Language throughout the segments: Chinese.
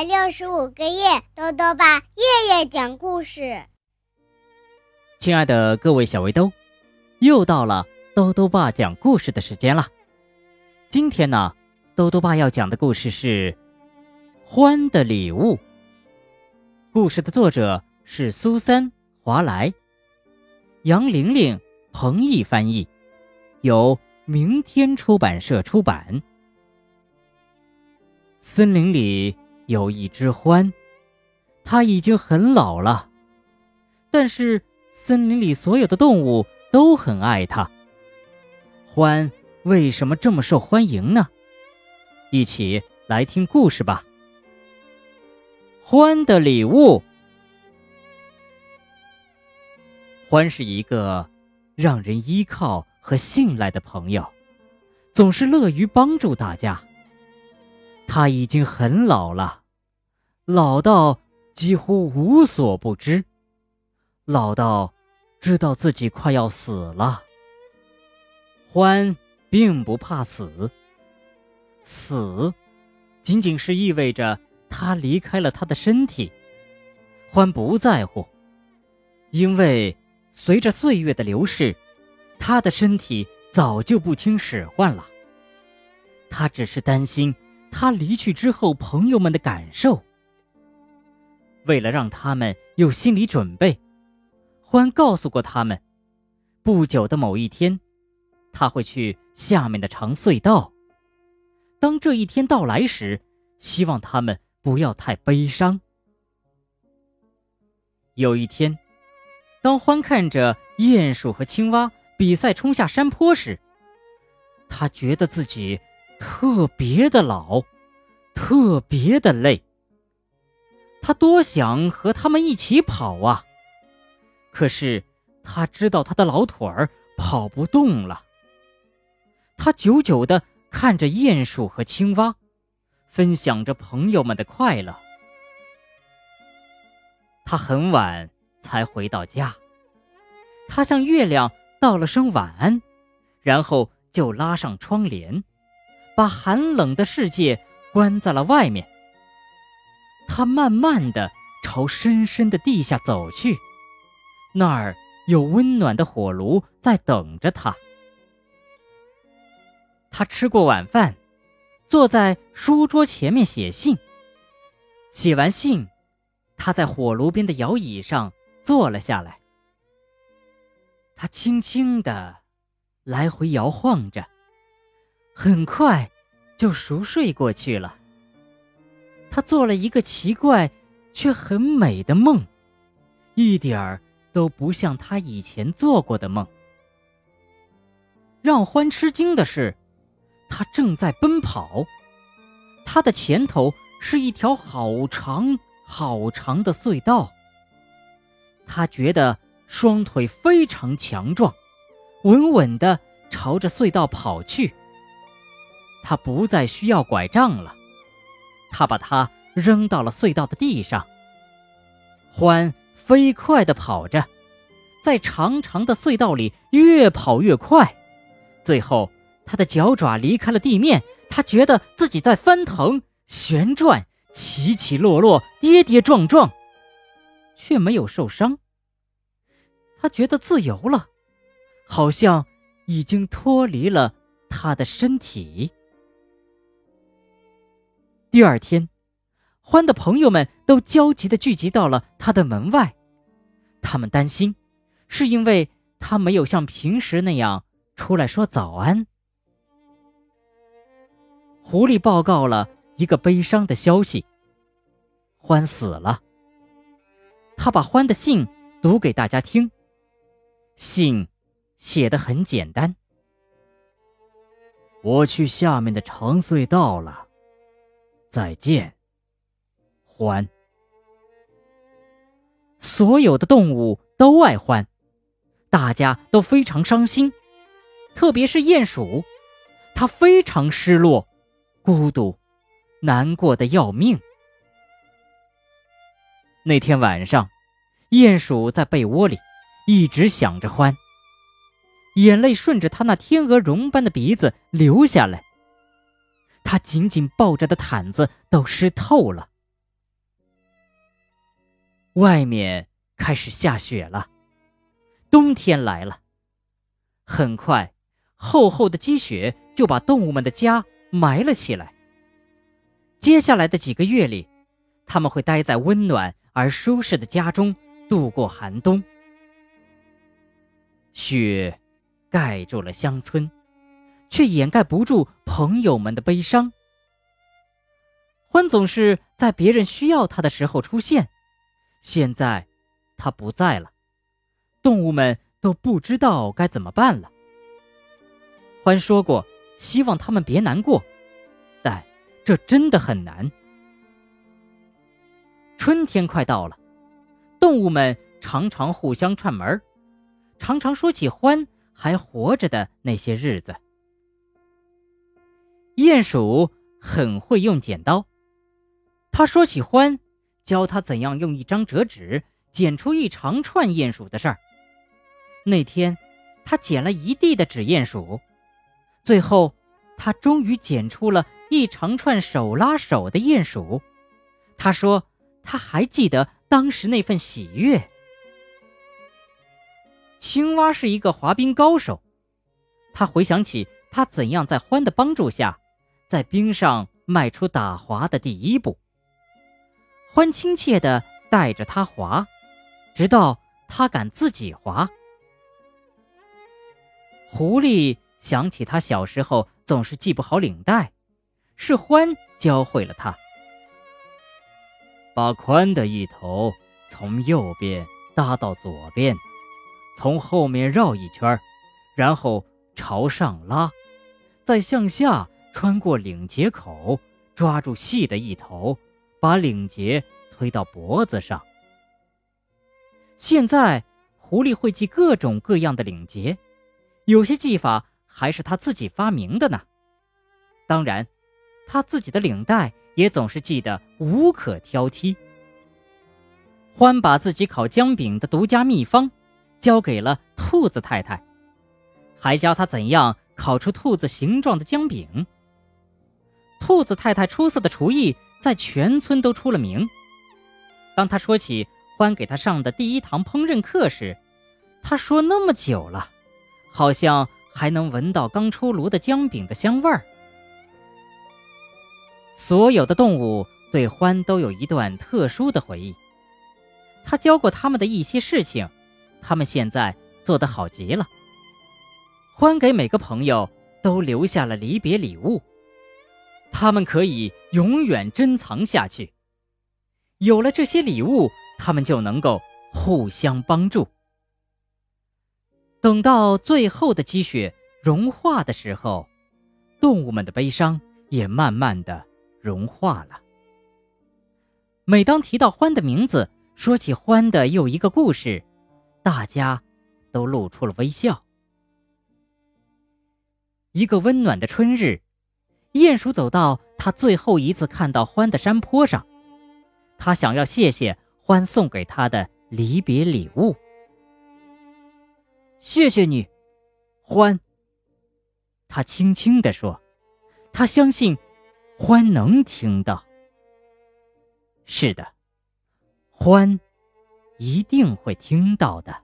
百六十五个夜，豆豆爸夜夜讲故事。亲爱的各位小围兜，又到了豆豆爸讲故事的时间了。今天呢，豆豆爸要讲的故事是《欢的礼物》。故事的作者是苏珊·华莱，杨玲玲、彭毅翻译，由明天出版社出版。森林里有一只獾，它已经很老了，但是森林里所有的动物都很爱它。獾为什么这么受欢迎呢？一起来听故事吧。獾的礼物。獾是一个让人依靠和信赖的朋友，总是乐于帮助大家。他已经很老了，老到几乎无所不知，老到知道自己快要死了。獾并不怕死，死仅仅是意味着他离开了他的身体。獾不在乎，因为随着岁月的流逝，他的身体早就不听使唤了。他只是担心。他离去之后，朋友们的感受。为了让他们有心理准备，欢告诉过他们，不久的某一天，他会去下面的长隧道。当这一天到来时，希望他们不要太悲伤。有一天，当欢看着鼹鼠和青蛙比赛冲下山坡时，他觉得自己。特别的老，特别的累。他多想和他们一起跑啊！可是他知道他的老腿儿跑不动了。他久久的看着鼹鼠和青蛙，分享着朋友们的快乐。他很晚才回到家，他向月亮道了声晚安，然后就拉上窗帘。把寒冷的世界关在了外面。他慢慢的朝深深的地下走去，那儿有温暖的火炉在等着他。他吃过晚饭，坐在书桌前面写信。写完信，他在火炉边的摇椅上坐了下来。他轻轻的来回摇晃着。很快，就熟睡过去了。他做了一个奇怪却很美的梦，一点儿都不像他以前做过的梦。让欢吃惊的是，他正在奔跑，他的前头是一条好长好长的隧道。他觉得双腿非常强壮，稳稳地朝着隧道跑去。他不再需要拐杖了，他把它扔到了隧道的地上。欢飞快地跑着，在长长的隧道里越跑越快，最后他的脚爪离开了地面，他觉得自己在翻腾、旋转、起起落落、跌跌撞撞，却没有受伤。他觉得自由了，好像已经脱离了他的身体。第二天，欢的朋友们都焦急地聚集到了他的门外。他们担心，是因为他没有像平时那样出来说早安。狐狸报告了一个悲伤的消息：欢死了。他把欢的信读给大家听。信写的很简单：“我去下面的长隧道了。”再见，獾。所有的动物都爱獾，大家都非常伤心，特别是鼹鼠，它非常失落、孤独、难过的要命。那天晚上，鼹鼠在被窝里一直想着獾，眼泪顺着他那天鹅绒般的鼻子流下来。他紧紧抱着的毯子都湿透了，外面开始下雪了，冬天来了。很快，厚厚的积雪就把动物们的家埋了起来。接下来的几个月里，他们会待在温暖而舒适的家中度过寒冬。雪盖住了乡村，却掩盖不住朋友们的悲伤。欢总是在别人需要他的时候出现，现在他不在了，动物们都不知道该怎么办了。欢说过，希望他们别难过，但这真的很难。春天快到了，动物们常常互相串门常常说起欢还活着的那些日子。鼹鼠很会用剪刀。他说起欢，教他怎样用一张折纸剪出一长串鼹鼠的事儿。那天，他剪了一地的纸鼹鼠，最后，他终于剪出了一长串手拉手的鼹鼠。他说，他还记得当时那份喜悦。青蛙是一个滑冰高手，他回想起他怎样在欢的帮助下，在冰上迈出打滑的第一步。欢亲切地带着他滑，直到他敢自己滑。狐狸想起他小时候总是系不好领带，是欢教会了他。把宽的一头从右边搭到左边，从后面绕一圈，然后朝上拉，再向下穿过领结口，抓住细的一头。把领结推到脖子上。现在，狐狸会系各种各样的领结，有些系法还是他自己发明的呢。当然，他自己的领带也总是系得无可挑剔。欢把自己烤姜饼的独家秘方交给了兔子太太，还教他怎样烤出兔子形状的姜饼。兔子太太出色的厨艺。在全村都出了名。当他说起欢给他上的第一堂烹饪课时，他说那么久了，好像还能闻到刚出炉的姜饼的香味儿。所有的动物对欢都有一段特殊的回忆。他教过他们的一些事情，他们现在做得好极了。欢给每个朋友都留下了离别礼物。他们可以永远珍藏下去。有了这些礼物，他们就能够互相帮助。等到最后的积雪融化的时候，动物们的悲伤也慢慢的融化了。每当提到欢的名字，说起欢的又一个故事，大家都露出了微笑。一个温暖的春日。鼹鼠走到他最后一次看到欢的山坡上，他想要谢谢欢送给他的离别礼物。谢谢你，欢。他轻轻地说，他相信欢能听到。是的，欢一定会听到的。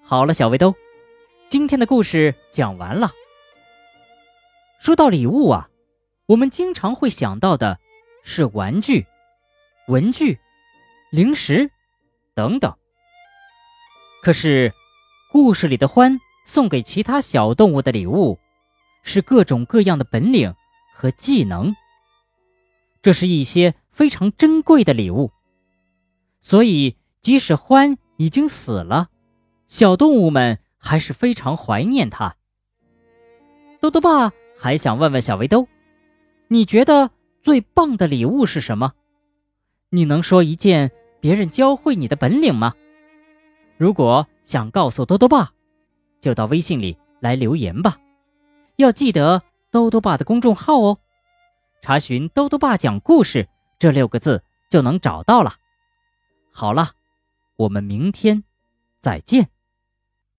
好了，小围兜，今天的故事讲完了。说到礼物啊，我们经常会想到的是玩具、文具、零食等等。可是，故事里的欢送给其他小动物的礼物，是各种各样的本领和技能。这是一些非常珍贵的礼物，所以即使欢已经死了，小动物们还是非常怀念他。豆豆爸。还想问问小围兜，你觉得最棒的礼物是什么？你能说一件别人教会你的本领吗？如果想告诉多多爸，就到微信里来留言吧。要记得多多爸的公众号哦，查询“多多爸讲故事”这六个字就能找到了。好了，我们明天再见。